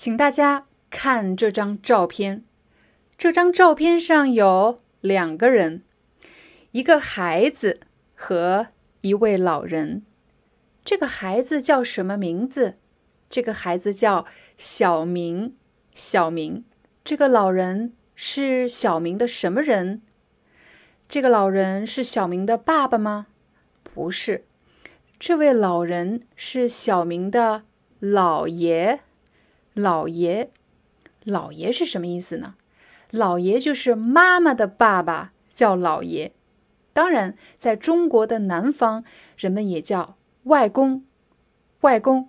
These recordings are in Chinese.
请大家看这张照片，这张照片上有两个人，一个孩子和一位老人。这个孩子叫什么名字？这个孩子叫小明。小明，这个老人是小明的什么人？这个老人是小明的爸爸吗？不是，这位老人是小明的姥爷。老爷，老爷是什么意思呢？老爷就是妈妈的爸爸，叫老爷。当然，在中国的南方，人们也叫外公。外公，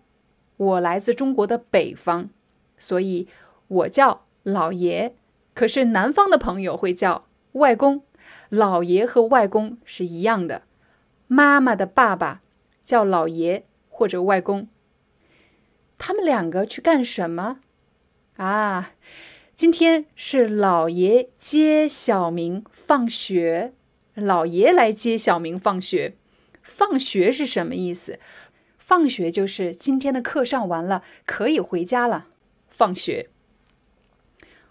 我来自中国的北方，所以我叫老爷。可是南方的朋友会叫外公。老爷和外公是一样的，妈妈的爸爸叫老爷或者外公。他们两个去干什么？啊，今天是老爷接小明放学。老爷来接小明放学。放学是什么意思？放学就是今天的课上完了，可以回家了。放学。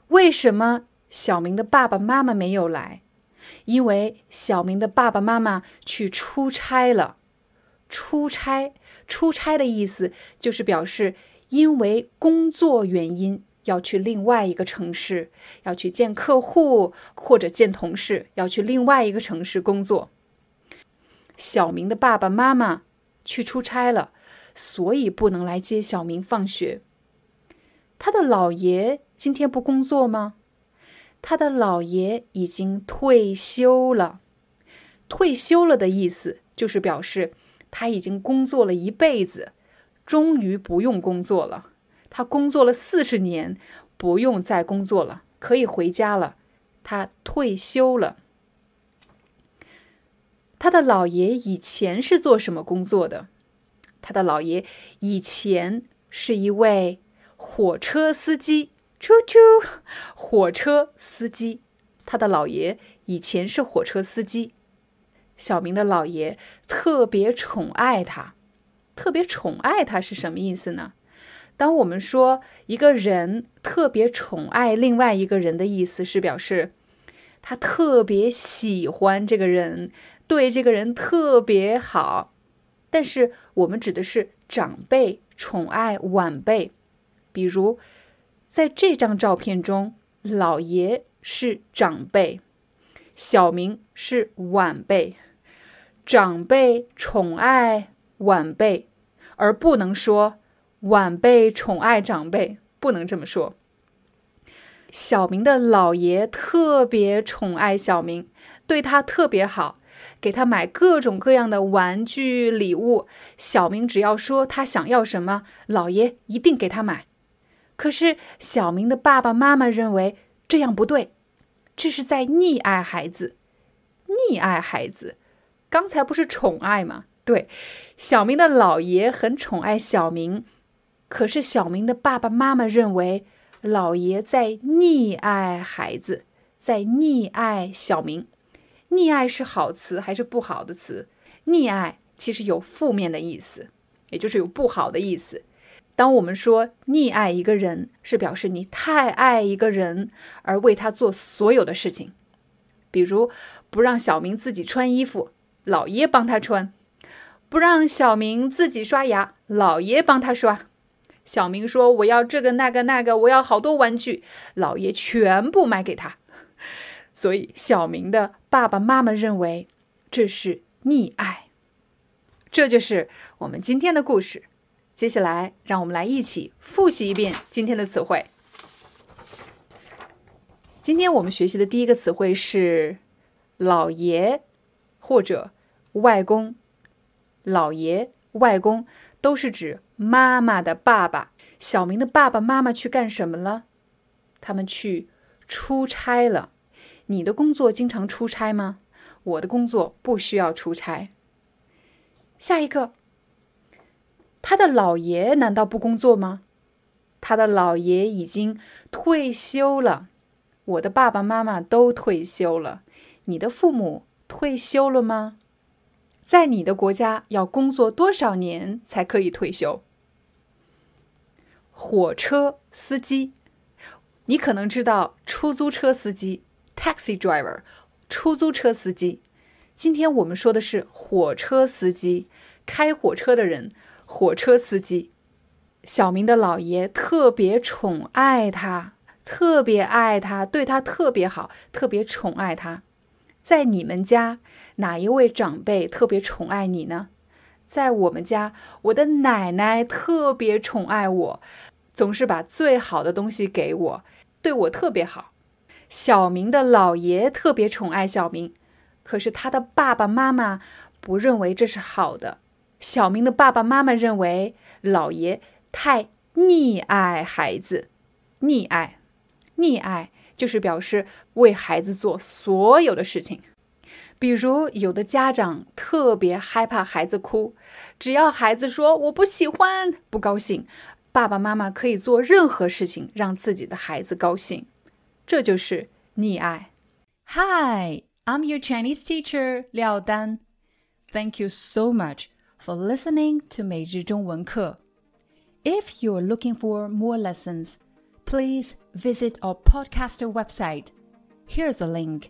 为什么小明的爸爸妈妈没有来？因为小明的爸爸妈妈去出差了。出差。出差的意思就是表示因为工作原因要去另外一个城市，要去见客户或者见同事，要去另外一个城市工作。小明的爸爸妈妈去出差了，所以不能来接小明放学。他的姥爷今天不工作吗？他的姥爷已经退休了。退休了的意思就是表示。他已经工作了一辈子，终于不用工作了。他工作了四十年，不用再工作了，可以回家了。他退休了。他的姥爷以前是做什么工作的？他的姥爷以前是一位火车司机，啾啾，火车司机。他的姥爷以前是火车司机。小明的姥爷特别宠爱他，特别宠爱他是什么意思呢？当我们说一个人特别宠爱另外一个人的意思是表示他特别喜欢这个人，对这个人特别好。但是我们指的是长辈宠爱晚辈，比如在这张照片中，姥爷是长辈，小明是晚辈。长辈宠爱晚辈，而不能说晚辈宠爱长辈，不能这么说。小明的姥爷特别宠爱小明，对他特别好，给他买各种各样的玩具礼物。小明只要说他想要什么，姥爷一定给他买。可是小明的爸爸妈妈认为这样不对，这是在溺爱孩子，溺爱孩子。刚才不是宠爱吗？对，小明的姥爷很宠爱小明，可是小明的爸爸妈妈认为姥爷在溺爱孩子，在溺爱小明。溺爱是好词还是不好的词？溺爱其实有负面的意思，也就是有不好的意思。当我们说溺爱一个人，是表示你太爱一个人而为他做所有的事情，比如不让小明自己穿衣服。老爷帮他穿，不让小明自己刷牙，老爷帮他刷。小明说：“我要这个那个那个，我要好多玩具。”老爷全部买给他。所以小明的爸爸妈妈认为这是溺爱。这就是我们今天的故事。接下来，让我们来一起复习一遍今天的词汇。今天我们学习的第一个词汇是“老爷”。或者外公、姥爷、外公都是指妈妈的爸爸。小明的爸爸妈妈去干什么了？他们去出差了。你的工作经常出差吗？我的工作不需要出差。下一个，他的姥爷难道不工作吗？他的姥爷已经退休了。我的爸爸妈妈都退休了。你的父母退休了吗？在你的国家要工作多少年才可以退休？火车司机，你可能知道出租车司机 （taxi driver），出租车司机。今天我们说的是火车司机，开火车的人，火车司机。小明的姥爷特别宠爱他，特别爱他，对他特别好，特别宠爱他。在你们家，哪一位长辈特别宠爱你呢？在我们家，我的奶奶特别宠爱我。总是把最好的东西给我，对我特别好。小明的姥爷特别宠爱小明，可是他的爸爸妈妈不认为这是好的。小明的爸爸妈妈认为姥爷太溺爱孩子，溺爱，溺爱就是表示为孩子做所有的事情。比如，有的家长特别害怕孩子哭，只要孩子说我不喜欢、不高兴。爸爸妈妈可以做任何事情让自己的孩子高兴，这就是溺爱。Hi, I'm your Chinese teacher Liao Dan. Thank you so much for listening to 每日中文课. If you're looking for more lessons, please visit our podcaster website. Here's a link: